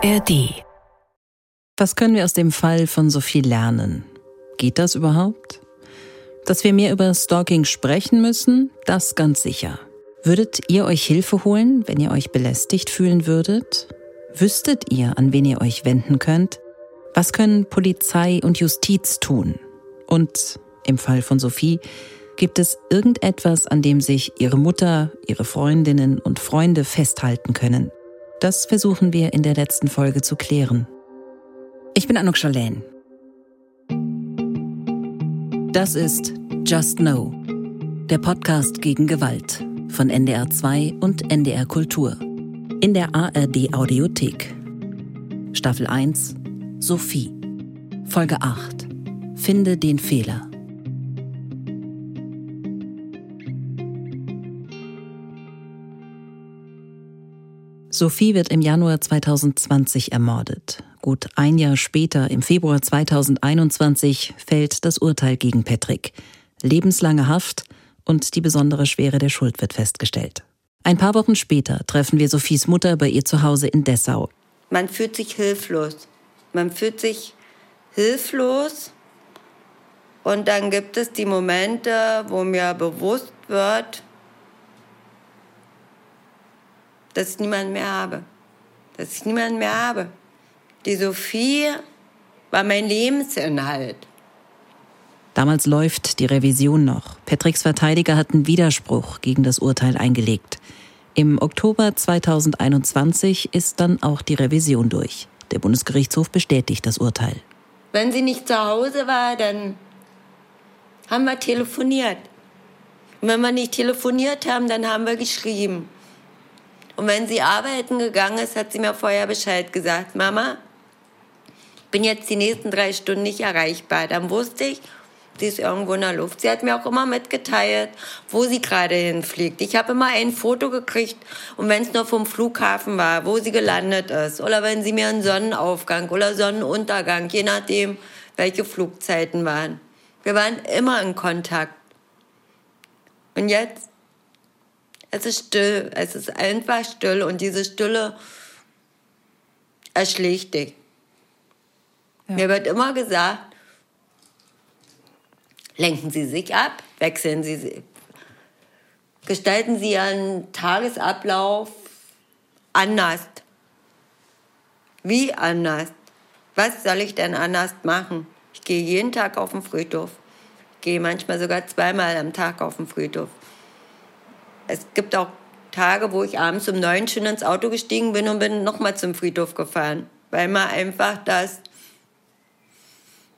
ARD. Was können wir aus dem Fall von Sophie lernen? Geht das überhaupt? Dass wir mehr über Stalking sprechen müssen, das ganz sicher. Würdet ihr euch Hilfe holen, wenn ihr euch belästigt fühlen würdet? Wüsstet ihr, an wen ihr euch wenden könnt? Was können Polizei und Justiz tun? Und im Fall von Sophie, gibt es irgendetwas, an dem sich ihre Mutter, ihre Freundinnen und Freunde festhalten können? Das versuchen wir in der letzten Folge zu klären. Ich bin Anuk Schalän. Das ist Just Know, der Podcast gegen Gewalt von NDR 2 und NDR Kultur. In der ARD Audiothek. Staffel 1 Sophie. Folge 8 Finde den Fehler. Sophie wird im Januar 2020 ermordet. Gut ein Jahr später, im Februar 2021, fällt das Urteil gegen Patrick. Lebenslange Haft und die besondere Schwere der Schuld wird festgestellt. Ein paar Wochen später treffen wir Sophies Mutter bei ihr zu Hause in Dessau. Man fühlt sich hilflos. Man fühlt sich hilflos. Und dann gibt es die Momente, wo mir bewusst wird, dass ich niemanden mehr habe. Dass ich niemanden mehr habe. Die Sophie war mein Lebensinhalt. Damals läuft die Revision noch. Patricks Verteidiger hatten Widerspruch gegen das Urteil eingelegt. Im Oktober 2021 ist dann auch die Revision durch. Der Bundesgerichtshof bestätigt das Urteil. Wenn sie nicht zu Hause war, dann haben wir telefoniert. Und wenn wir nicht telefoniert haben, dann haben wir geschrieben. Und wenn sie arbeiten gegangen ist, hat sie mir vorher Bescheid gesagt, Mama, bin jetzt die nächsten drei Stunden nicht erreichbar. Dann wusste ich, sie ist irgendwo in der Luft. Sie hat mir auch immer mitgeteilt, wo sie gerade hinfliegt. Ich habe immer ein Foto gekriegt und wenn es nur vom Flughafen war, wo sie gelandet ist. Oder wenn sie mir einen Sonnenaufgang oder Sonnenuntergang, je nachdem, welche Flugzeiten waren. Wir waren immer in Kontakt. Und jetzt es ist still, es ist einfach still und diese Stille erschlägt dich. Ja. Mir wird immer gesagt, lenken Sie sich ab, wechseln Sie, gestalten Sie Ihren Tagesablauf anders. Wie anders? Was soll ich denn anders machen? Ich gehe jeden Tag auf den Friedhof. Ich gehe manchmal sogar zweimal am Tag auf den Friedhof es gibt auch Tage, wo ich abends um neun schon ins Auto gestiegen bin und bin nochmal zum Friedhof gefahren, weil man einfach das,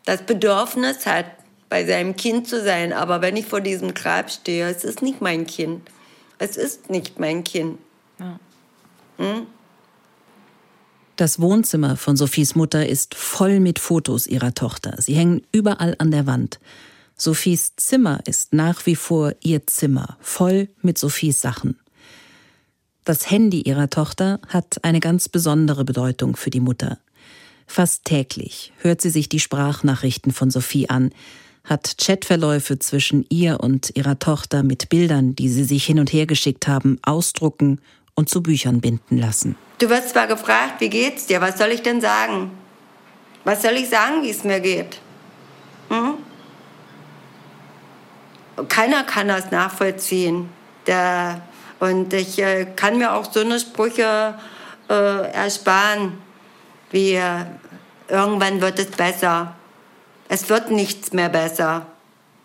das Bedürfnis hat, bei seinem Kind zu sein. Aber wenn ich vor diesem Grab stehe, es ist nicht mein Kind. Es ist nicht mein Kind. Ja. Hm? Das Wohnzimmer von Sophies Mutter ist voll mit Fotos ihrer Tochter. Sie hängen überall an der Wand. Sophies Zimmer ist nach wie vor ihr Zimmer, voll mit Sophies Sachen. Das Handy ihrer Tochter hat eine ganz besondere Bedeutung für die Mutter. Fast täglich hört sie sich die Sprachnachrichten von Sophie an, hat Chatverläufe zwischen ihr und ihrer Tochter mit Bildern, die sie sich hin und her geschickt haben, ausdrucken und zu Büchern binden lassen. Du wirst zwar gefragt, wie geht's dir? Was soll ich denn sagen? Was soll ich sagen, wie es mir geht? Hm? Keiner kann das nachvollziehen. Der, und ich äh, kann mir auch so eine Sprüche äh, ersparen, wie äh, irgendwann wird es besser. Es wird nichts mehr besser.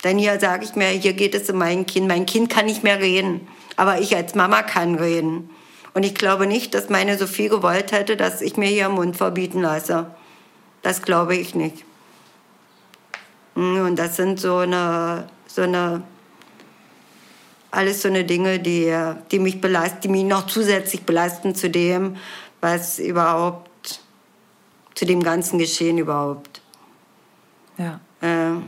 Denn hier sage ich mir, hier geht es um mein Kind. Mein Kind kann nicht mehr reden, aber ich als Mama kann reden. Und ich glaube nicht, dass meine Sophie gewollt hätte, dass ich mir hier Mund verbieten lasse. Das glaube ich nicht. Hm, und das sind so eine so eine, alles so eine Dinge, die, die mich belasten, die mich noch zusätzlich belasten zu dem, was überhaupt, zu dem ganzen Geschehen überhaupt. Ja. Äh,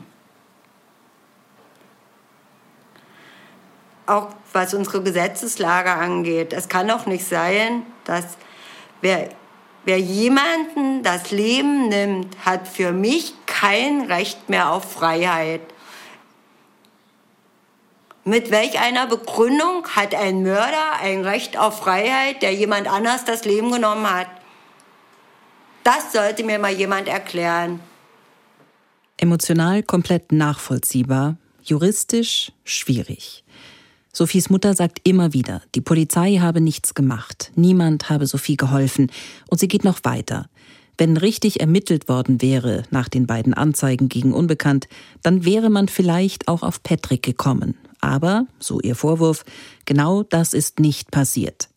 auch was unsere Gesetzeslage angeht. Es kann doch nicht sein, dass wer, wer jemanden das Leben nimmt, hat für mich kein Recht mehr auf Freiheit. Mit welch einer Begründung hat ein Mörder ein Recht auf Freiheit, der jemand anders das Leben genommen hat? Das sollte mir mal jemand erklären. Emotional komplett nachvollziehbar, juristisch schwierig. Sophies Mutter sagt immer wieder, die Polizei habe nichts gemacht, niemand habe Sophie geholfen, und sie geht noch weiter. Wenn richtig ermittelt worden wäre nach den beiden Anzeigen gegen Unbekannt, dann wäre man vielleicht auch auf Patrick gekommen. Aber, so ihr Vorwurf, genau das ist nicht passiert.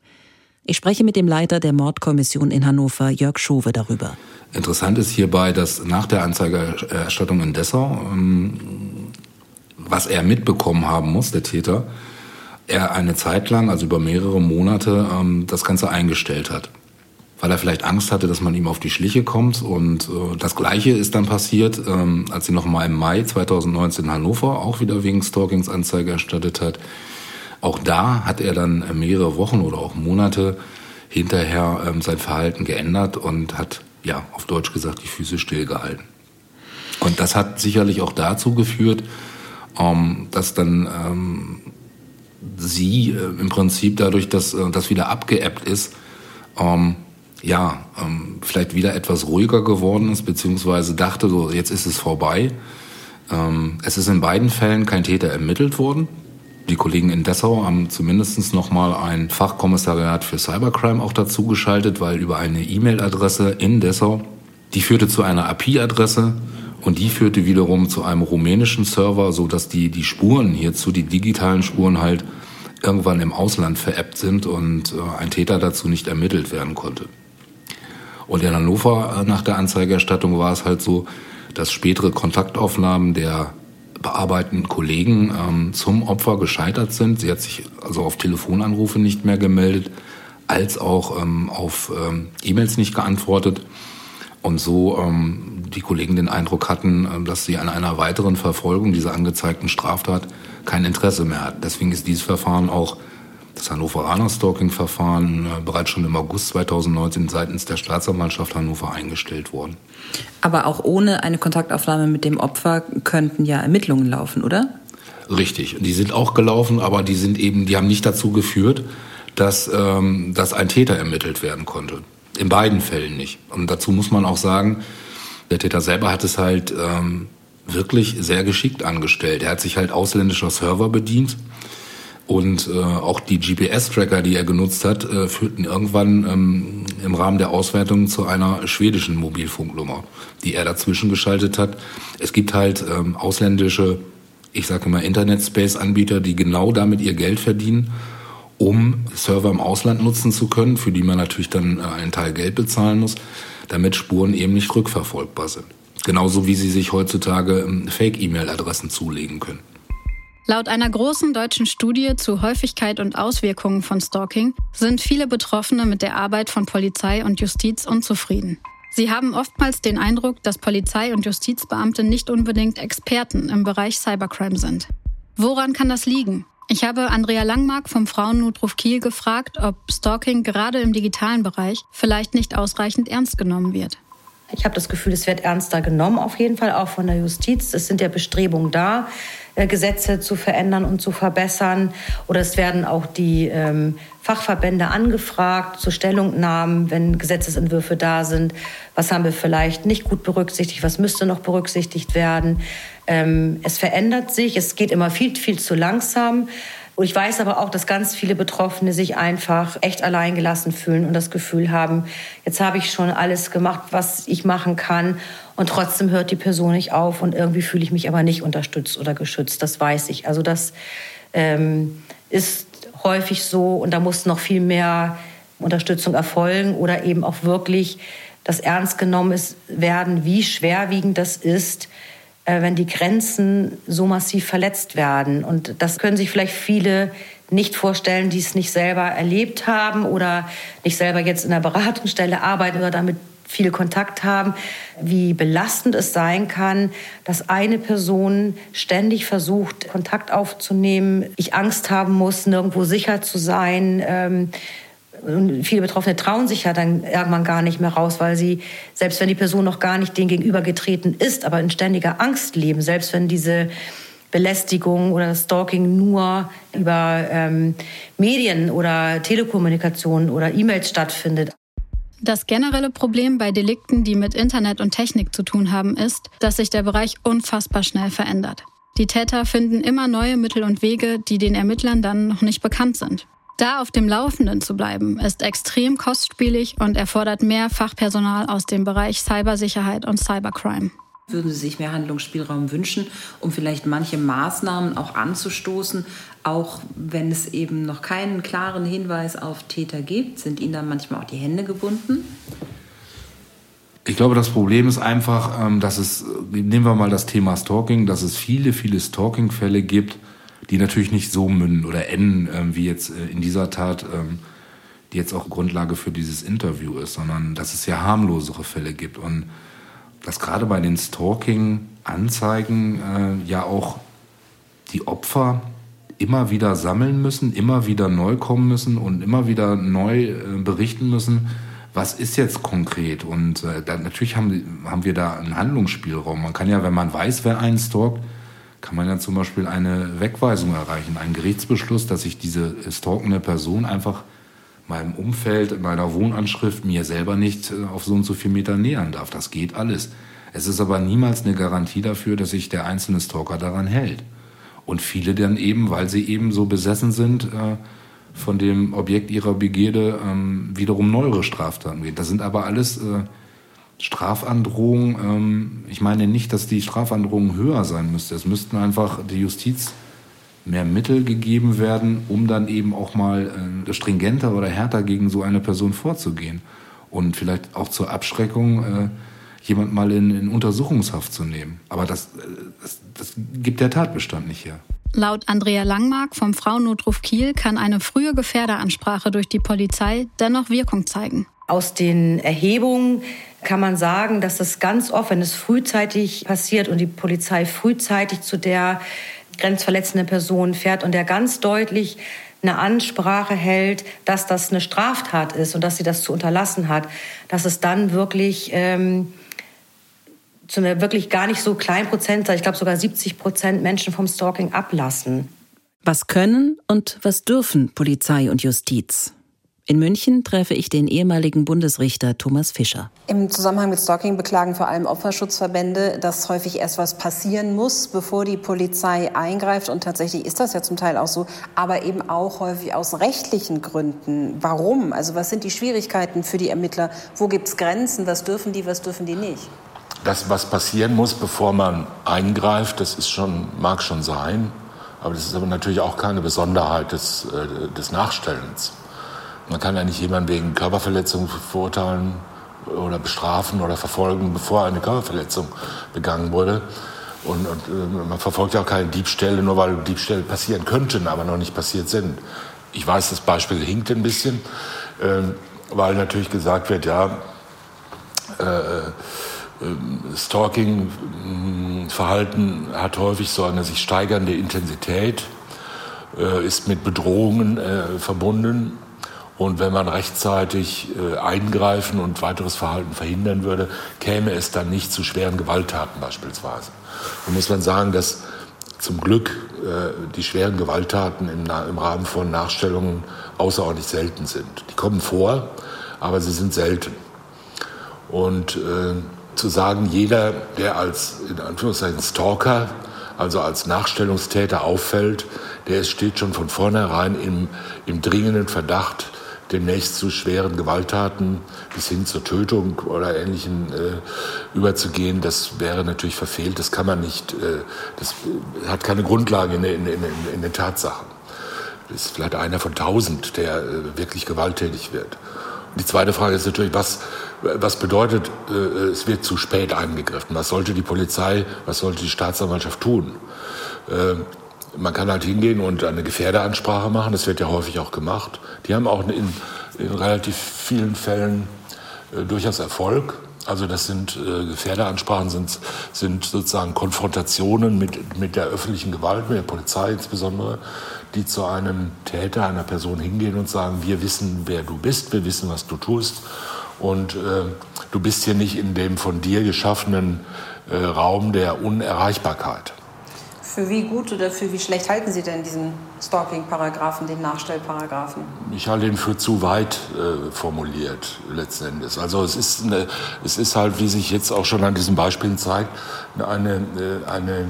Ich spreche mit dem Leiter der Mordkommission in Hannover, Jörg Schowe, darüber. Interessant ist hierbei, dass nach der Anzeigerstattung in Dessau, ähm, was er mitbekommen haben muss, der Täter, er eine Zeit lang, also über mehrere Monate, ähm, das Ganze eingestellt hat. Weil er vielleicht Angst hatte, dass man ihm auf die Schliche kommt. Und äh, das Gleiche ist dann passiert, ähm, als sie nochmal im Mai 2019 in Hannover auch wieder wegen Stalkings Anzeige erstattet hat. Auch da hat er dann mehrere Wochen oder auch Monate hinterher sein Verhalten geändert und hat ja, auf Deutsch gesagt, die Füße stillgehalten. Und das hat sicherlich auch dazu geführt, ähm, dass dann ähm, sie äh, im Prinzip dadurch, dass äh, das wieder abgeebbt ist, ähm, ja, ähm, vielleicht wieder etwas ruhiger geworden ist, beziehungsweise dachte so, jetzt ist es vorbei. Ähm, es ist in beiden Fällen kein Täter ermittelt worden. Die Kollegen in Dessau haben zumindest noch mal ein Fachkommissariat für Cybercrime auch dazu geschaltet, weil über eine E-Mail-Adresse in Dessau, die führte zu einer API-Adresse und die führte wiederum zu einem rumänischen Server, so dass die, die Spuren hierzu, die digitalen Spuren halt irgendwann im Ausland veräppt sind und äh, ein Täter dazu nicht ermittelt werden konnte. Und in Hannover äh, nach der Anzeigerstattung war es halt so, dass spätere Kontaktaufnahmen der bearbeitenden Kollegen ähm, zum Opfer gescheitert sind. Sie hat sich also auf Telefonanrufe nicht mehr gemeldet, als auch ähm, auf ähm, E-Mails nicht geantwortet. Und so ähm, die Kollegen den Eindruck hatten, äh, dass sie an einer weiteren Verfolgung dieser angezeigten Straftat kein Interesse mehr hat. Deswegen ist dieses Verfahren auch das Hannoveraner Stalking-Verfahren äh, bereits schon im August 2019 seitens der Staatsanwaltschaft Hannover eingestellt worden. Aber auch ohne eine Kontaktaufnahme mit dem Opfer könnten ja Ermittlungen laufen, oder? Richtig, die sind auch gelaufen, aber die sind eben, die haben nicht dazu geführt, dass, ähm, dass ein Täter ermittelt werden konnte. In beiden Fällen nicht. Und dazu muss man auch sagen, der Täter selber hat es halt ähm, wirklich sehr geschickt angestellt. Er hat sich halt ausländischer Server bedient und äh, auch die GPS-Tracker, die er genutzt hat, äh, führten irgendwann ähm, im Rahmen der Auswertung zu einer schwedischen Mobilfunknummer, die er dazwischen geschaltet hat. Es gibt halt ähm, ausländische, ich sage immer Internet-Space-Anbieter, die genau damit ihr Geld verdienen, um Server im Ausland nutzen zu können, für die man natürlich dann äh, einen Teil Geld bezahlen muss, damit Spuren eben nicht rückverfolgbar sind. Genauso wie sie sich heutzutage ähm, Fake-E-Mail-Adressen zulegen können. Laut einer großen deutschen Studie zu Häufigkeit und Auswirkungen von Stalking sind viele Betroffene mit der Arbeit von Polizei und Justiz unzufrieden. Sie haben oftmals den Eindruck, dass Polizei und Justizbeamte nicht unbedingt Experten im Bereich Cybercrime sind. Woran kann das liegen? Ich habe Andrea Langmark vom Frauennotruf Kiel gefragt, ob Stalking gerade im digitalen Bereich vielleicht nicht ausreichend ernst genommen wird. Ich habe das Gefühl, es wird ernster genommen, auf jeden Fall auch von der Justiz. Es sind ja Bestrebungen da, Gesetze zu verändern und zu verbessern. Oder es werden auch die ähm, Fachverbände angefragt zu Stellungnahmen, wenn Gesetzesentwürfe da sind. Was haben wir vielleicht nicht gut berücksichtigt? Was müsste noch berücksichtigt werden? Ähm, es verändert sich. Es geht immer viel, viel zu langsam. Und ich weiß aber auch, dass ganz viele Betroffene sich einfach echt alleingelassen fühlen und das Gefühl haben, jetzt habe ich schon alles gemacht, was ich machen kann. Und trotzdem hört die Person nicht auf und irgendwie fühle ich mich aber nicht unterstützt oder geschützt. Das weiß ich. Also das ähm, ist häufig so und da muss noch viel mehr Unterstützung erfolgen oder eben auch wirklich das ernst genommen ist, werden, wie schwerwiegend das ist, äh, wenn die Grenzen so massiv verletzt werden. Und das können sich vielleicht viele nicht vorstellen, die es nicht selber erlebt haben oder nicht selber jetzt in der Beratungsstelle arbeiten oder damit viel Kontakt haben, wie belastend es sein kann, dass eine Person ständig versucht, Kontakt aufzunehmen, ich Angst haben muss, nirgendwo sicher zu sein. Ähm, und viele Betroffene trauen sich ja dann irgendwann gar nicht mehr raus, weil sie, selbst wenn die Person noch gar nicht denen gegenübergetreten ist, aber in ständiger Angst leben, selbst wenn diese Belästigung oder Stalking nur über ähm, Medien oder Telekommunikation oder E-Mails stattfindet. Das generelle Problem bei Delikten, die mit Internet und Technik zu tun haben, ist, dass sich der Bereich unfassbar schnell verändert. Die Täter finden immer neue Mittel und Wege, die den Ermittlern dann noch nicht bekannt sind. Da auf dem Laufenden zu bleiben, ist extrem kostspielig und erfordert mehr Fachpersonal aus dem Bereich Cybersicherheit und Cybercrime. Würden Sie sich mehr Handlungsspielraum wünschen, um vielleicht manche Maßnahmen auch anzustoßen, auch wenn es eben noch keinen klaren Hinweis auf Täter gibt? Sind Ihnen dann manchmal auch die Hände gebunden? Ich glaube, das Problem ist einfach, ähm, dass es, nehmen wir mal das Thema Stalking, dass es viele, viele Stalking-Fälle gibt, die natürlich nicht so münden oder enden, ähm, wie jetzt äh, in dieser Tat, ähm, die jetzt auch Grundlage für dieses Interview ist, sondern dass es ja harmlosere Fälle gibt. Und dass gerade bei den Stalking-Anzeigen äh, ja auch die Opfer immer wieder sammeln müssen, immer wieder neu kommen müssen und immer wieder neu äh, berichten müssen, was ist jetzt konkret. Und äh, da, natürlich haben, haben wir da einen Handlungsspielraum. Man kann ja, wenn man weiß, wer einen stalkt, kann man ja zum Beispiel eine Wegweisung erreichen, einen Gerichtsbeschluss, dass sich diese stalkende Person einfach meinem Umfeld, in meiner Wohnanschrift mir selber nicht äh, auf so und so viel Meter nähern darf. Das geht alles. Es ist aber niemals eine Garantie dafür, dass sich der einzelne Stalker daran hält. Und viele dann eben, weil sie eben so besessen sind äh, von dem Objekt ihrer Begierde, ähm, wiederum neuere Straftaten gehen. Das sind aber alles äh, Strafandrohungen. Ähm, ich meine nicht, dass die Strafandrohung höher sein müsste. Es müssten einfach die Justiz mehr Mittel gegeben werden, um dann eben auch mal äh, stringenter oder härter gegen so eine Person vorzugehen. Und vielleicht auch zur Abschreckung äh, jemand mal in, in, Untersuchungshaft zu nehmen. Aber das, äh, das, das gibt der Tatbestand nicht her. Laut Andrea Langmark vom Frauennotruf Kiel kann eine frühe Gefährderansprache durch die Polizei dennoch Wirkung zeigen. Aus den Erhebungen kann man sagen, dass es ganz oft, wenn es frühzeitig passiert und die Polizei frühzeitig zu der grenzverletzende Person fährt und der ganz deutlich eine Ansprache hält, dass das eine Straftat ist und dass sie das zu unterlassen hat, dass es dann wirklich ähm, zu einer wirklich gar nicht so kleinen Prozentzahl, ich glaube sogar 70 Prozent Menschen vom Stalking ablassen. Was können und was dürfen Polizei und Justiz? In München treffe ich den ehemaligen Bundesrichter Thomas Fischer. Im Zusammenhang mit Stalking beklagen vor allem Opferschutzverbände, dass häufig erst was passieren muss, bevor die Polizei eingreift. Und tatsächlich ist das ja zum Teil auch so, aber eben auch häufig aus rechtlichen Gründen. Warum? Also was sind die Schwierigkeiten für die Ermittler? Wo gibt es Grenzen? Was dürfen die, was dürfen die nicht? Das, was passieren muss, bevor man eingreift, das ist schon, mag schon sein. Aber das ist aber natürlich auch keine Besonderheit des, äh, des Nachstellens. Man kann ja nicht jemanden wegen Körperverletzung verurteilen oder bestrafen oder verfolgen, bevor eine Körperverletzung begangen wurde. Und, und äh, man verfolgt ja auch keine Diebstähle, nur weil Diebstähle passieren könnten, aber noch nicht passiert sind. Ich weiß, das Beispiel hinkt ein bisschen, äh, weil natürlich gesagt wird, ja, äh, Stalking-Verhalten hat häufig so eine sich steigernde Intensität, äh, ist mit Bedrohungen äh, verbunden und wenn man rechtzeitig äh, eingreifen und weiteres Verhalten verhindern würde, käme es dann nicht zu schweren Gewalttaten beispielsweise. Und muss man sagen, dass zum Glück die schweren Gewalttaten im, im, Rahmen von Nachstellungen außerordentlich selten sind. Die kommen vor, aber sie sind selten. Und äh, zu sagen, jeder, der als in Anführungszeichen Stalker, also als Nachstellungstäter auffällt, der steht schon von vornherein im, im dringenden Verdacht, demnächst zu schweren Gewalttaten bis hin zur Tötung oder Ähnlichem äh, überzugehen, das wäre natürlich verfehlt. Das kann man nicht, äh, das hat keine Grundlage in, in, in, in, den Tatsachen. Das ist vielleicht einer von tausend, der äh, wirklich gewalttätig wird. Und die zweite Frage ist natürlich, was, was bedeutet, äh, es wird zu spät eingegriffen? Was sollte die Polizei, was sollte die Staatsanwaltschaft tun? Äh, man kann halt hingehen und eine Gefährderansprache machen, das wird ja häufig auch gemacht. Die haben auch in, in relativ vielen Fällen äh, durchaus Erfolg. Also das sind äh, Gefährderansprachen, sind, sind sozusagen Konfrontationen mit, mit der öffentlichen Gewalt, mit der Polizei insbesondere, die zu einem Täter, einer Person hingehen und sagen, wir wissen, wer du bist, wir wissen, was du tust und äh, du bist hier nicht in dem von dir geschaffenen äh, Raum der Unerreichbarkeit. Für wie gut oder für wie schlecht halten Sie denn diesen Stalking-Paragraphen, den Nachstellparagraphen? Ich halte ihn für zu weit äh, formuliert, letzten Endes. Also es ist, eine, es ist halt, wie sich jetzt auch schon an diesen Beispielen zeigt, eine, eine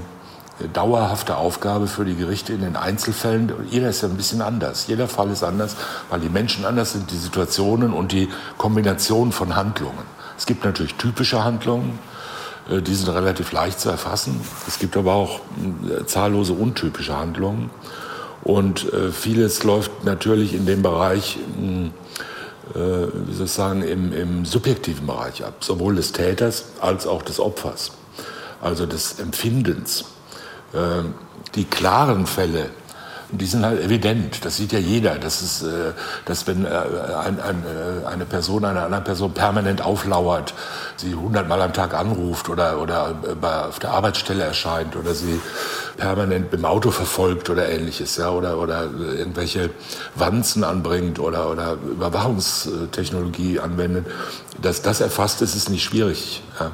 dauerhafte Aufgabe für die Gerichte in den Einzelfällen. Jeder ist ja ein bisschen anders. Jeder Fall ist anders, weil die Menschen anders sind, die Situationen und die Kombination von Handlungen. Es gibt natürlich typische Handlungen, äh, die sind relativ leicht zu erfassen. Es gibt aber auch äh, zahllose untypische Handlungen. Und äh, vieles läuft natürlich in dem Bereich, wie soll ich sagen, im, im subjektiven Bereich ab, sowohl des Täters als auch des Opfers, also des Empfindens. Die klaren Fälle, die sind halt evident. Das sieht ja jeder. Das ist, äh, dass wenn äh, äh, eine Person einer anderen Person permanent auflauert, sie hundertmal am Tag anruft oder, oder auf der Arbeitsstelle erscheint oder sie permanent im Auto verfolgt oder ähnliches, ja, oder, oder irgendwelche Wanzen anbringt oder, oder Überwachungstechnologie anwendet, dass das erfasst ist, ist nicht schwierig. Ja.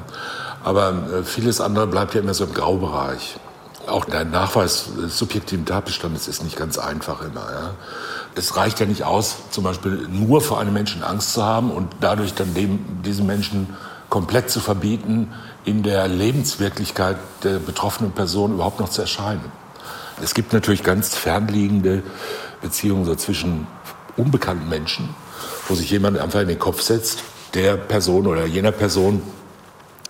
Aber vieles andere bleibt ja immer so im Graubereich auch der Nachweis des subjektiven Tatbestandes ist nicht ganz einfach immer. Ja. Es reicht ja nicht aus, zum Beispiel nur vor einem Menschen Angst zu haben und dadurch dann dem, diesem Menschen komplett zu verbieten, in der Lebenswirklichkeit der betroffenen Person überhaupt noch zu erscheinen. Es gibt natürlich ganz fernliegende Beziehungen so zwischen unbekannten Menschen, wo sich jemand einfach in den Kopf setzt, der Person oder jener Person,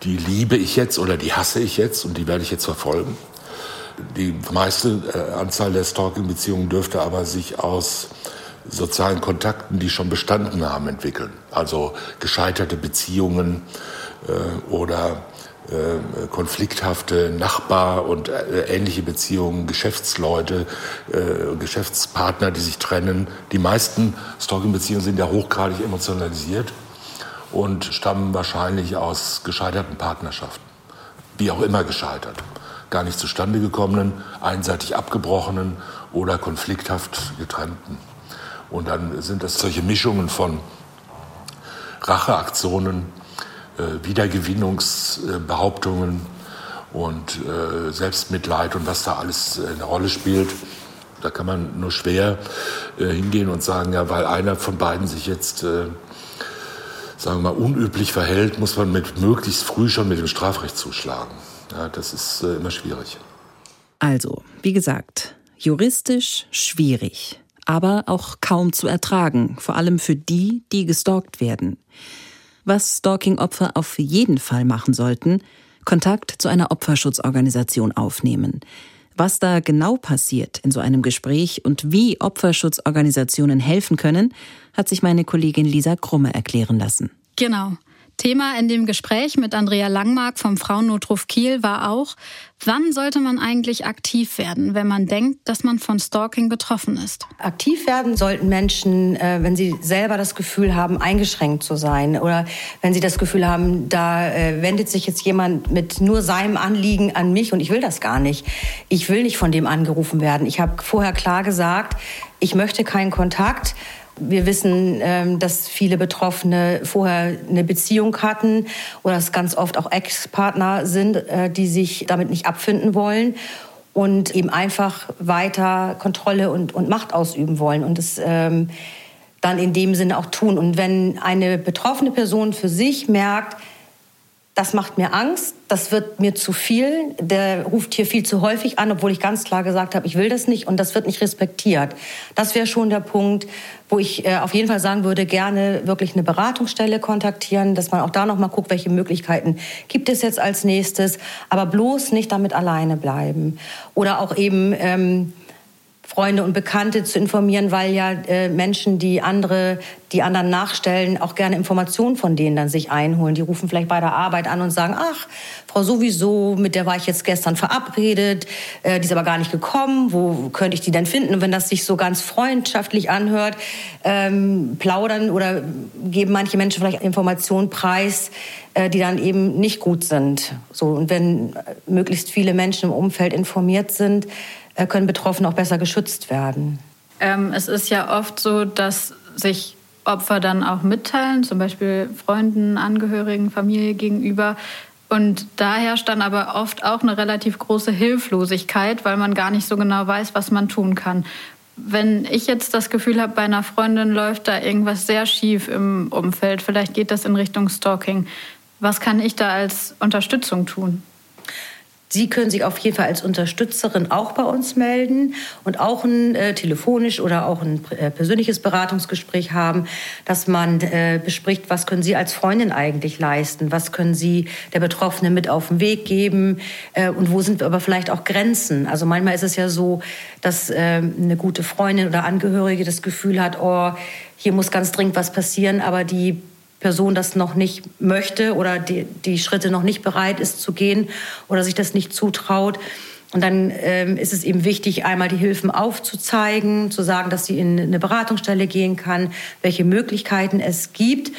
die liebe ich jetzt oder die hasse ich jetzt und die werde ich jetzt verfolgen. Die meiste äh, Anzahl der Stalking-Beziehungen dürfte aber sich aus sozialen Kontakten, die schon bestanden haben, entwickeln. Also gescheiterte Beziehungen äh, oder äh, konflikthafte Nachbar- und äh, ähnliche Beziehungen, Geschäftsleute, äh, Geschäftspartner, die sich trennen. Die meisten Stalking-Beziehungen sind ja hochgradig emotionalisiert und stammen wahrscheinlich aus gescheiterten Partnerschaften. Wie auch immer gescheitert gar nicht zustande gekommenen, einseitig abgebrochenen oder konflikthaft getrennten. Und dann sind das solche Mischungen von Racheaktionen, äh, Wiedergewinnungsbehauptungen und äh, Selbstmitleid und was da alles eine Rolle spielt. Da kann man nur schwer äh, hingehen und sagen, ja, weil einer von beiden sich jetzt, äh, sagen wir mal, unüblich verhält, muss man mit möglichst früh schon mit dem Strafrecht zuschlagen. Ja, das ist äh, immer schwierig. Also, wie gesagt, juristisch schwierig, aber auch kaum zu ertragen, vor allem für die, die gestalkt werden. Was Stalking-Opfer auf jeden Fall machen sollten, Kontakt zu einer Opferschutzorganisation aufnehmen. Was da genau passiert in so einem Gespräch und wie Opferschutzorganisationen helfen können, hat sich meine Kollegin Lisa Krumme erklären lassen. Genau. Thema in dem Gespräch mit Andrea Langmark vom Frauennotruf Kiel war auch, wann sollte man eigentlich aktiv werden, wenn man denkt, dass man von Stalking betroffen ist? Aktiv werden sollten Menschen, äh, wenn sie selber das Gefühl haben, eingeschränkt zu sein oder wenn sie das Gefühl haben, da äh, wendet sich jetzt jemand mit nur seinem Anliegen an mich und ich will das gar nicht. Ich will nicht von dem angerufen werden. Ich habe vorher klar gesagt, ich möchte keinen Kontakt wir wissen, ähm, dass viele Betroffene vorher eine Beziehung hatten oder es ganz oft auch Ex-Partner sind, äh, die sich damit nicht abfinden wollen und eben einfach weiter Kontrolle und, und Macht ausüben wollen und es ähm, dann in dem Sinne auch tun. Und wenn eine betroffene Person für sich merkt, das macht mir Angst, das wird mir zu viel, der ruft hier viel zu häufig an, obwohl ich ganz klar gesagt habe, ich will das nicht und das wird nicht respektiert. Das wäre schon der Punkt, wo ich äh, auf jeden Fall sagen würde, gerne wirklich eine Beratungsstelle kontaktieren, dass man auch da noch mal guckt, welche Möglichkeiten gibt es jetzt als nächstes, aber bloß nicht damit alleine bleiben. Oder auch eben... Ähm, Freunde und Bekannte zu informieren, weil ja äh, Menschen, die andere, die anderen nachstellen, auch gerne Informationen von denen dann sich einholen. Die rufen vielleicht bei der Arbeit an und sagen, ach, Frau sowieso, mit der war ich jetzt gestern verabredet, äh, die ist aber gar nicht gekommen, wo könnte ich die denn finden? Und wenn das sich so ganz freundschaftlich anhört, ähm, plaudern oder geben manche Menschen vielleicht Informationen preis, äh, die dann eben nicht gut sind. So, und wenn äh, möglichst viele Menschen im Umfeld informiert sind, können Betroffene auch besser geschützt werden. Ähm, es ist ja oft so, dass sich Opfer dann auch mitteilen, zum Beispiel Freunden, Angehörigen, Familie gegenüber, Und da herrscht dann aber oft auch eine relativ große Hilflosigkeit, weil man gar nicht so genau weiß, was man tun kann. Wenn ich jetzt das Gefühl habe, bei einer Freundin läuft da irgendwas sehr schief im Umfeld, vielleicht geht das in Richtung Stalking, was kann ich da als Unterstützung tun? Sie können sich auf jeden Fall als Unterstützerin auch bei uns melden und auch ein äh, telefonisch oder auch ein äh, persönliches Beratungsgespräch haben, dass man äh, bespricht, was können Sie als Freundin eigentlich leisten, was können Sie der Betroffenen mit auf den Weg geben äh, und wo sind aber vielleicht auch Grenzen. Also manchmal ist es ja so, dass ähm, eine gute Freundin oder Angehörige das Gefühl hat, oh, hier muss ganz dringend was passieren, aber die Person das noch nicht möchte oder die, die Schritte noch nicht bereit ist zu gehen oder sich das nicht zutraut. Und dann ähm, ist es eben wichtig, einmal die Hilfen aufzuzeigen, zu sagen, dass sie in eine Beratungsstelle gehen kann, welche Möglichkeiten es gibt.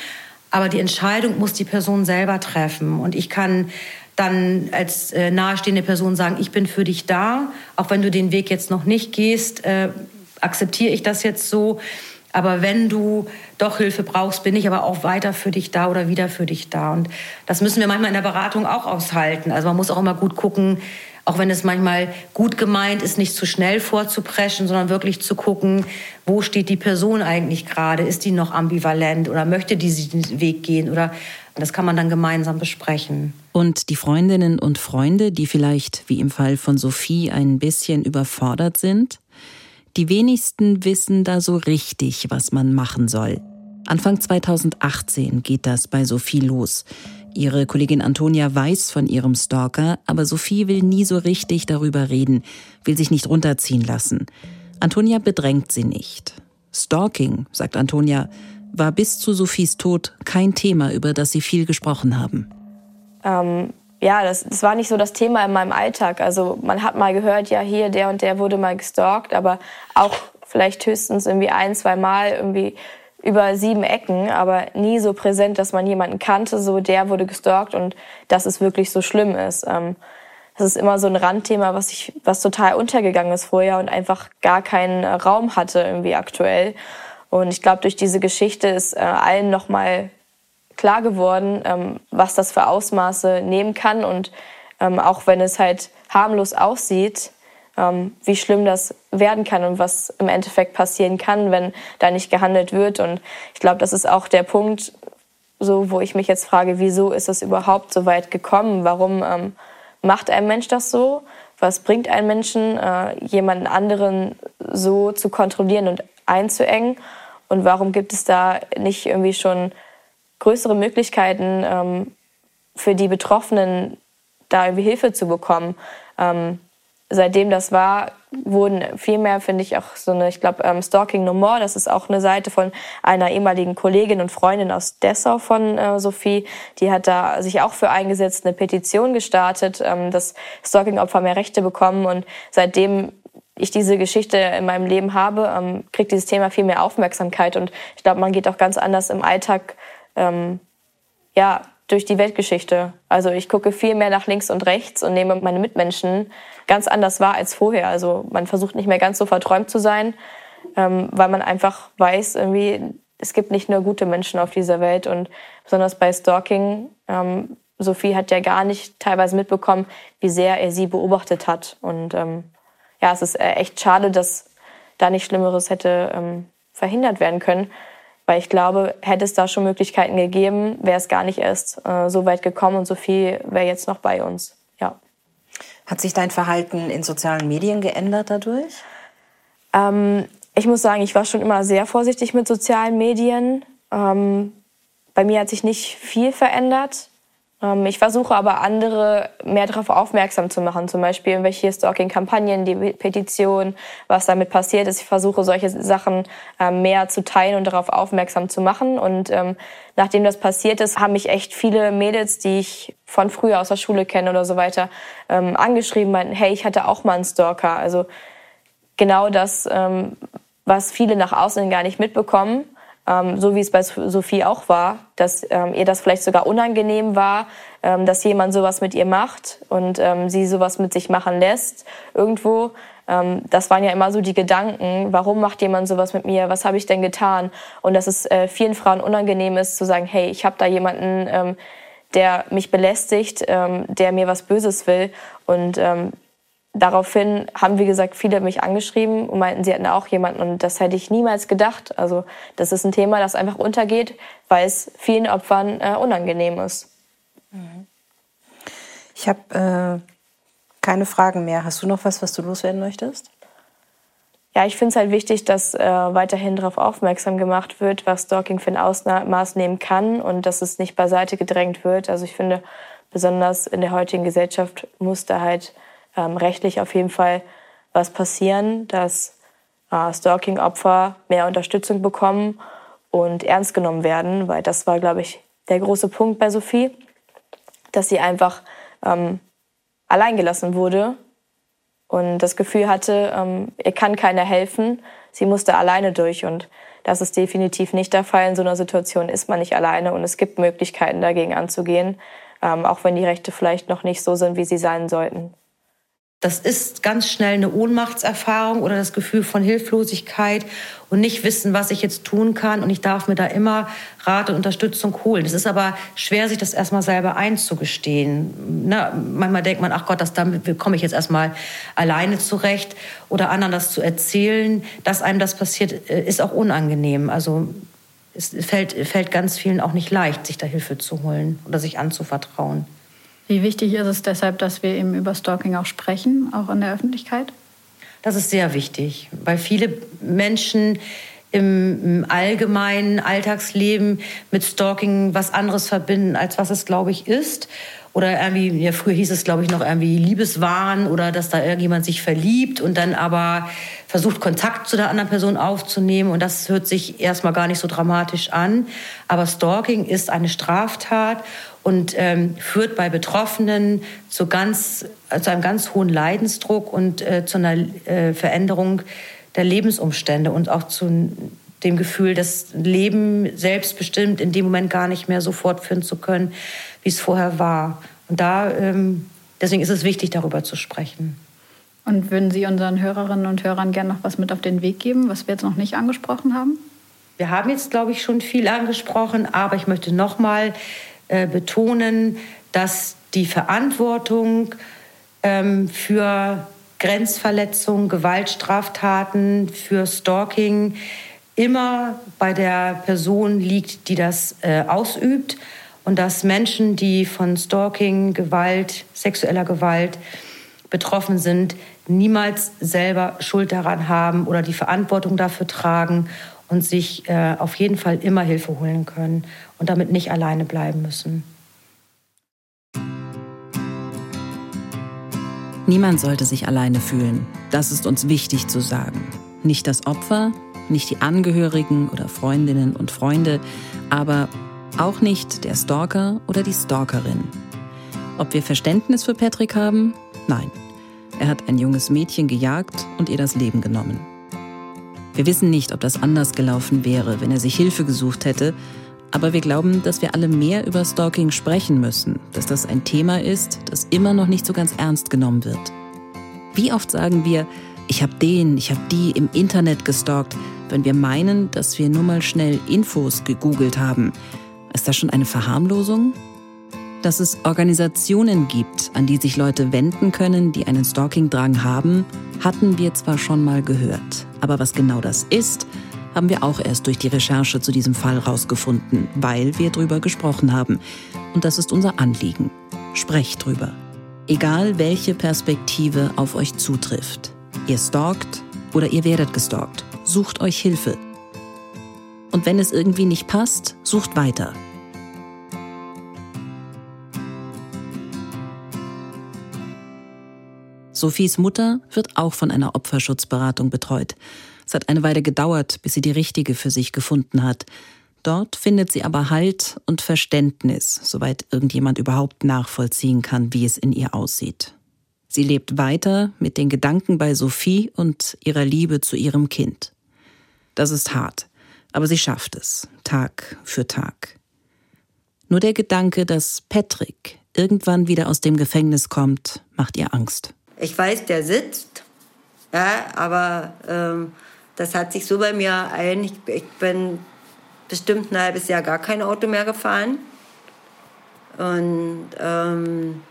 Aber die Entscheidung muss die Person selber treffen. Und ich kann dann als äh, nahestehende Person sagen, ich bin für dich da, auch wenn du den Weg jetzt noch nicht gehst, äh, akzeptiere ich das jetzt so. Aber wenn du doch Hilfe brauchst, bin ich aber auch weiter für dich da oder wieder für dich da. Und das müssen wir manchmal in der Beratung auch aushalten. Also man muss auch immer gut gucken, auch wenn es manchmal gut gemeint ist, nicht zu schnell vorzupreschen, sondern wirklich zu gucken, wo steht die Person eigentlich gerade? Ist die noch ambivalent oder möchte die diesen Weg gehen? Oder das kann man dann gemeinsam besprechen. Und die Freundinnen und Freunde, die vielleicht, wie im Fall von Sophie, ein bisschen überfordert sind? Die wenigsten wissen da so richtig, was man machen soll. Anfang 2018 geht das bei Sophie los. Ihre Kollegin Antonia weiß von ihrem Stalker, aber Sophie will nie so richtig darüber reden, will sich nicht runterziehen lassen. Antonia bedrängt sie nicht. Stalking, sagt Antonia, war bis zu Sophies Tod kein Thema, über das sie viel gesprochen haben. Ähm, ja, das, das war nicht so das Thema in meinem Alltag. Also man hat mal gehört, ja, hier, der und der wurde mal gestalkt, aber auch vielleicht höchstens irgendwie ein, zwei Mal irgendwie über sieben Ecken, aber nie so präsent, dass man jemanden kannte, so der wurde gestalkt und dass es wirklich so schlimm ist. Ähm, das ist immer so ein Randthema, was ich, was total untergegangen ist vorher und einfach gar keinen Raum hatte irgendwie aktuell. Und ich glaube, durch diese Geschichte ist äh, allen nochmal klar geworden, ähm, was das für Ausmaße nehmen kann und ähm, auch wenn es halt harmlos aussieht, ähm, wie schlimm das werden kann und was im Endeffekt passieren kann, wenn da nicht gehandelt wird. Und ich glaube, das ist auch der Punkt, so wo ich mich jetzt frage, wieso ist es überhaupt so weit gekommen? Warum ähm, macht ein Mensch das so? Was bringt einen Menschen, äh, jemanden anderen so zu kontrollieren und einzuengen? Und warum gibt es da nicht irgendwie schon größere Möglichkeiten ähm, für die Betroffenen, da irgendwie Hilfe zu bekommen. Ähm, seitdem das war, wurden viel mehr, finde ich, auch so eine, ich glaube, ähm, Stalking No More, das ist auch eine Seite von einer ehemaligen Kollegin und Freundin aus Dessau von äh, Sophie, die hat da sich auch für eingesetzt, eine Petition gestartet, ähm, dass Stalking-Opfer mehr Rechte bekommen und seitdem ich diese Geschichte in meinem Leben habe, ähm, kriegt dieses Thema viel mehr Aufmerksamkeit und ich glaube, man geht auch ganz anders im Alltag ähm, ja, durch die Weltgeschichte. Also ich gucke viel mehr nach links und rechts und nehme meine Mitmenschen ganz anders wahr als vorher. Also man versucht nicht mehr ganz so verträumt zu sein, ähm, weil man einfach weiß, irgendwie, es gibt nicht nur gute Menschen auf dieser Welt. Und besonders bei Stalking, ähm, Sophie hat ja gar nicht teilweise mitbekommen, wie sehr er sie beobachtet hat. Und ähm, ja, es ist äh, echt schade, dass da nicht Schlimmeres hätte ähm, verhindert werden können. Weil ich glaube, hätte es da schon Möglichkeiten gegeben, wäre es gar nicht erst äh, so weit gekommen und Sophie wäre jetzt noch bei uns. Ja. Hat sich dein Verhalten in sozialen Medien geändert dadurch? Ähm, ich muss sagen, ich war schon immer sehr vorsichtig mit sozialen Medien. Ähm, bei mir hat sich nicht viel verändert. Ähm, ich versuche aber andere mehr darauf aufmerksam zu machen, zum Beispiel irgendwelche Stalking-Kampagnen, die Petition, was damit passiert ist. Ich versuche solche Sachen ähm, mehr zu teilen und darauf aufmerksam zu machen. Und ähm, nachdem das passiert ist, haben mich echt viele Mädels, die ich von früher aus der Schule kenne oder so weiter, angeschrieben, meinten, hey, ich hatte auch mal einen Stalker. Also genau das, was viele nach außen gar nicht mitbekommen ähm, so wie es bei Sophie auch war, dass ähm, ihr das vielleicht sogar unangenehm war, ähm, dass jemand sowas mit ihr macht und ähm, sie sowas mit sich machen lässt irgendwo. Ähm, das waren ja immer so die Gedanken, warum macht jemand sowas mit mir, was habe ich denn getan? Und dass es äh, vielen Frauen unangenehm ist zu sagen, hey, ich habe da jemanden, ähm, der mich belästigt, ähm, der mir was Böses will. Und ähm, daraufhin haben, wie gesagt, viele mich angeschrieben und meinten, sie hätten auch jemanden. Und das hätte ich niemals gedacht. Also das ist ein Thema, das einfach untergeht, weil es vielen Opfern äh, unangenehm ist. Ich habe äh, keine Fragen mehr. Hast du noch was, was du loswerden möchtest? Ja, ich finde es halt wichtig, dass äh, weiterhin darauf aufmerksam gemacht wird, was Stalking für ein Ausmaß nehmen kann und dass es nicht beiseite gedrängt wird. Also ich finde, besonders in der heutigen Gesellschaft muss da halt ähm, rechtlich auf jeden Fall was passieren, dass äh, Stalking-Opfer mehr Unterstützung bekommen und ernst genommen werden, weil das war, glaube ich, der große Punkt bei Sophie, dass sie einfach ähm, alleingelassen wurde und das Gefühl hatte, ähm, ihr kann keiner helfen. Sie musste alleine durch und das ist definitiv nicht der Fall. In so einer Situation ist man nicht alleine und es gibt Möglichkeiten dagegen anzugehen, ähm, auch wenn die Rechte vielleicht noch nicht so sind, wie sie sein sollten. Das ist ganz schnell eine Ohnmachtserfahrung oder das Gefühl von Hilflosigkeit und nicht wissen, was ich jetzt tun kann. Und ich darf mir da immer Rat und Unterstützung holen. Es ist aber schwer, sich das erstmal selber einzugestehen. Na, manchmal denkt man, ach Gott, das, damit komme ich jetzt erstmal alleine zurecht. Oder anderen das zu erzählen, dass einem das passiert, äh, ist auch unangenehm. Also es fällt, fällt ganz vielen auch nicht leicht, sich da Hilfe zu holen oder sich anzuvertrauen. Wie wichtig ist es deshalb, dass wir eben über Stalking auch sprechen, auch in der Öffentlichkeit? Das ist sehr wichtig, weil viele Menschen im, allgemeinen Alltagsleben mit Stalking was anderes verbinden, als was es, glaube ich, ist. Oder irgendwie, ja, früher hieß es, glaube ich, noch irgendwie Liebeswahn oder dass da irgendjemand sich verliebt und dann aber versucht, Kontakt zu der anderen Person aufzunehmen. Und das hört sich erstmal gar nicht so dramatisch an. Aber Stalking ist eine Straftat und ähm, führt bei Betroffenen zu, ganz, zu einem ganz hohen Leidensdruck und äh, zu einer äh, Veränderung der Lebensumstände und auch zu dem Gefühl, das Leben selbstbestimmt in dem Moment gar nicht mehr so fortführen zu können, wie es vorher war. Und da, ähm, deswegen ist es wichtig, darüber zu sprechen. Und würden Sie unseren Hörerinnen und Hörern gerne noch was mit auf den Weg geben, was wir jetzt noch nicht angesprochen haben? Wir haben jetzt, glaube ich, schon viel angesprochen, aber ich möchte noch mal äh, betonen, dass die Verantwortung ähm, für Grenzverletzungen, Gewaltstraftaten, für Stalking immer bei der Person liegt, die das äh, ausübt. Und dass Menschen, die von Stalking, Gewalt, sexueller Gewalt betroffen sind, niemals selber Schuld daran haben oder die Verantwortung dafür tragen und sich äh, auf jeden Fall immer Hilfe holen können und damit nicht alleine bleiben müssen. Niemand sollte sich alleine fühlen. Das ist uns wichtig zu sagen. Nicht das Opfer, nicht die Angehörigen oder Freundinnen und Freunde, aber auch nicht der Stalker oder die Stalkerin. Ob wir Verständnis für Patrick haben? Nein. Er hat ein junges Mädchen gejagt und ihr das Leben genommen. Wir wissen nicht, ob das anders gelaufen wäre, wenn er sich Hilfe gesucht hätte, aber wir glauben, dass wir alle mehr über Stalking sprechen müssen, dass das ein Thema ist, das immer noch nicht so ganz ernst genommen wird. Wie oft sagen wir, ich habe den, ich habe die im Internet gestalkt, wenn wir meinen, dass wir nur mal schnell Infos gegoogelt haben. Ist das schon eine Verharmlosung? Dass es Organisationen gibt, an die sich Leute wenden können, die einen Stalking-Drang haben, hatten wir zwar schon mal gehört. Aber was genau das ist, haben wir auch erst durch die Recherche zu diesem Fall rausgefunden, weil wir drüber gesprochen haben. Und das ist unser Anliegen. Sprecht drüber. Egal welche Perspektive auf euch zutrifft. Ihr stalkt oder ihr werdet gestalkt. Sucht euch Hilfe. Und wenn es irgendwie nicht passt, sucht weiter. Sophies Mutter wird auch von einer Opferschutzberatung betreut. Es hat eine Weile gedauert, bis sie die richtige für sich gefunden hat. Dort findet sie aber Halt und Verständnis, soweit irgendjemand überhaupt nachvollziehen kann, wie es in ihr aussieht. Sie lebt weiter mit den Gedanken bei Sophie und ihrer Liebe zu ihrem Kind. Das ist hart, aber sie schafft es, Tag für Tag. Nur der Gedanke, dass Patrick irgendwann wieder aus dem Gefängnis kommt, macht ihr Angst. Ich weiß, der sitzt, ja, aber ähm, das hat sich so bei mir ein. Ich, ich, bin bestimmt ein halbes Jahr gar kein Auto mehr gefahren. Und ähm,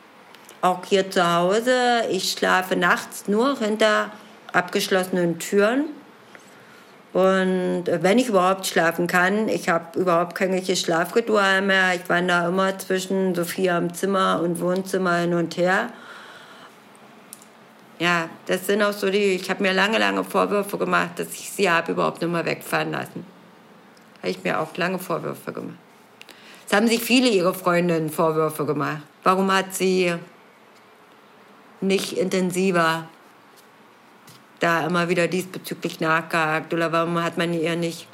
auch hier zu Hause, ich schlafe nachts nur hinter abgeschlossenen Türen. Und wenn ich überhaupt schlafen kann, ich habe überhaupt keine Schlafritual mehr. Ich wandere immer zwischen Sophia im Zimmer und Wohnzimmer hin und her. Ja, das sind auch so die, ich habe mir lange, lange Vorwürfe gemacht, dass ich sie habe überhaupt nicht mehr wegfahren lassen. Habe ich mir auch lange Vorwürfe gemacht. Es haben sich viele ihre Freundinnen Vorwürfe gemacht. Warum hat sie nicht intensiver da immer wieder diesbezüglich nachgehakt oder warum hat man ihr nicht.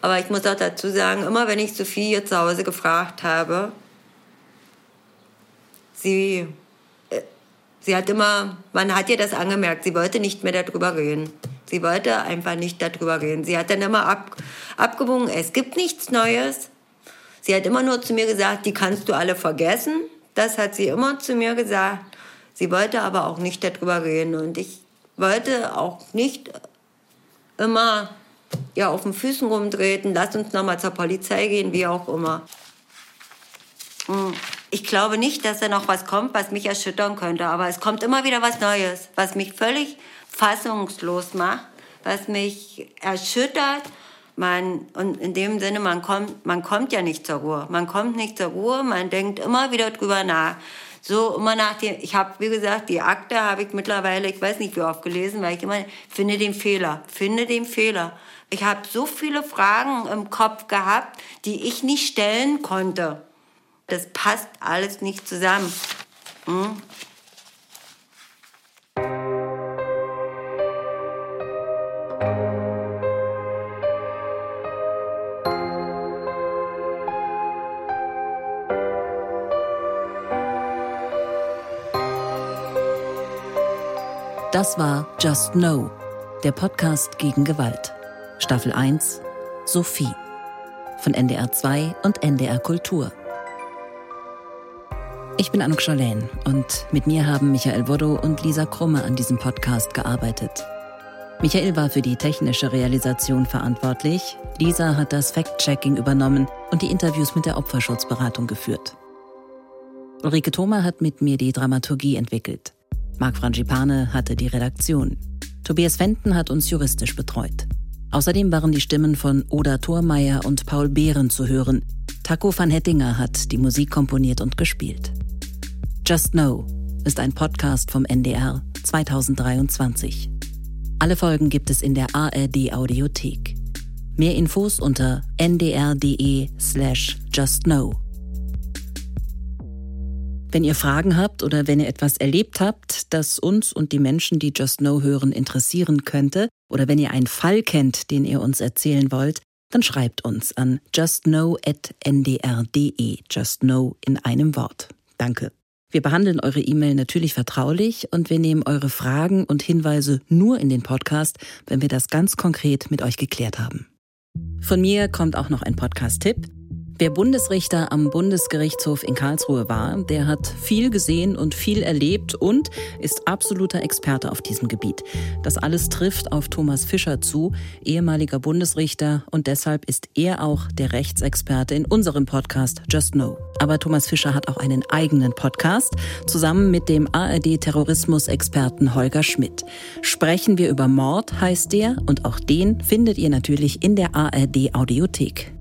Aber ich muss auch dazu sagen, immer wenn ich Sophie hier zu Hause gefragt habe, sie, sie hat immer, man hat ihr das angemerkt, sie wollte nicht mehr darüber reden. Sie wollte einfach nicht darüber reden. Sie hat dann immer ab, abgewogen, es gibt nichts Neues. Sie hat immer nur zu mir gesagt, die kannst du alle vergessen. Das hat sie immer zu mir gesagt. Sie wollte aber auch nicht darüber reden. Und ich wollte auch nicht immer ja, auf den Füßen rumtreten, lass uns nochmal zur Polizei gehen, wie auch immer. Hm. Ich glaube nicht, dass da noch was kommt, was mich erschüttern könnte, aber es kommt immer wieder was Neues, was mich völlig fassungslos macht, was mich erschüttert. Man, und in dem Sinne, man kommt, man kommt ja nicht zur Ruhe. Man kommt nicht zur Ruhe, man denkt immer wieder drüber nach so immer nach dem, ich habe, wie gesagt, die Akte habe ich mittlerweile, ich weiß nicht wie oft gelesen, weil ich immer finde den Fehler, finde den Fehler. Ich habe so viele Fragen im Kopf gehabt, die ich nicht stellen konnte. Das passt alles nicht zusammen. Hm? Das war Just Know, der Podcast gegen Gewalt. Staffel 1 Sophie von NDR 2 und NDR Kultur. Ich bin Anuk Scholän und mit mir haben Michael Woddo und Lisa Krumme an diesem Podcast gearbeitet. Michael war für die technische Realisation verantwortlich, Lisa hat das Fact-Checking übernommen und die Interviews mit der Opferschutzberatung geführt. Ulrike Thoma hat mit mir die Dramaturgie entwickelt. Marc Frangipane hatte die Redaktion. Tobias Fenton hat uns juristisch betreut. Außerdem waren die Stimmen von Oda Thormeier und Paul Behren zu hören. Taco van Hettinger hat die Musik komponiert und gespielt. Just Know ist ein Podcast vom NDR 2023. Alle Folgen gibt es in der ARD Audiothek. Mehr Infos unter ndr.de slash justknow. Wenn ihr Fragen habt oder wenn ihr etwas erlebt habt, das uns und die Menschen, die Just Know hören, interessieren könnte, oder wenn ihr einen Fall kennt, den ihr uns erzählen wollt, dann schreibt uns an justknow.ndr.de. Just Know in einem Wort. Danke. Wir behandeln eure E-Mail natürlich vertraulich und wir nehmen eure Fragen und Hinweise nur in den Podcast, wenn wir das ganz konkret mit euch geklärt haben. Von mir kommt auch noch ein Podcast-Tipp. Wer Bundesrichter am Bundesgerichtshof in Karlsruhe war, der hat viel gesehen und viel erlebt und ist absoluter Experte auf diesem Gebiet. Das alles trifft auf Thomas Fischer zu, ehemaliger Bundesrichter und deshalb ist er auch der Rechtsexperte in unserem Podcast Just Know. Aber Thomas Fischer hat auch einen eigenen Podcast zusammen mit dem ARD-Terrorismusexperten Holger Schmidt. Sprechen wir über Mord heißt der und auch den findet ihr natürlich in der ARD-Audiothek.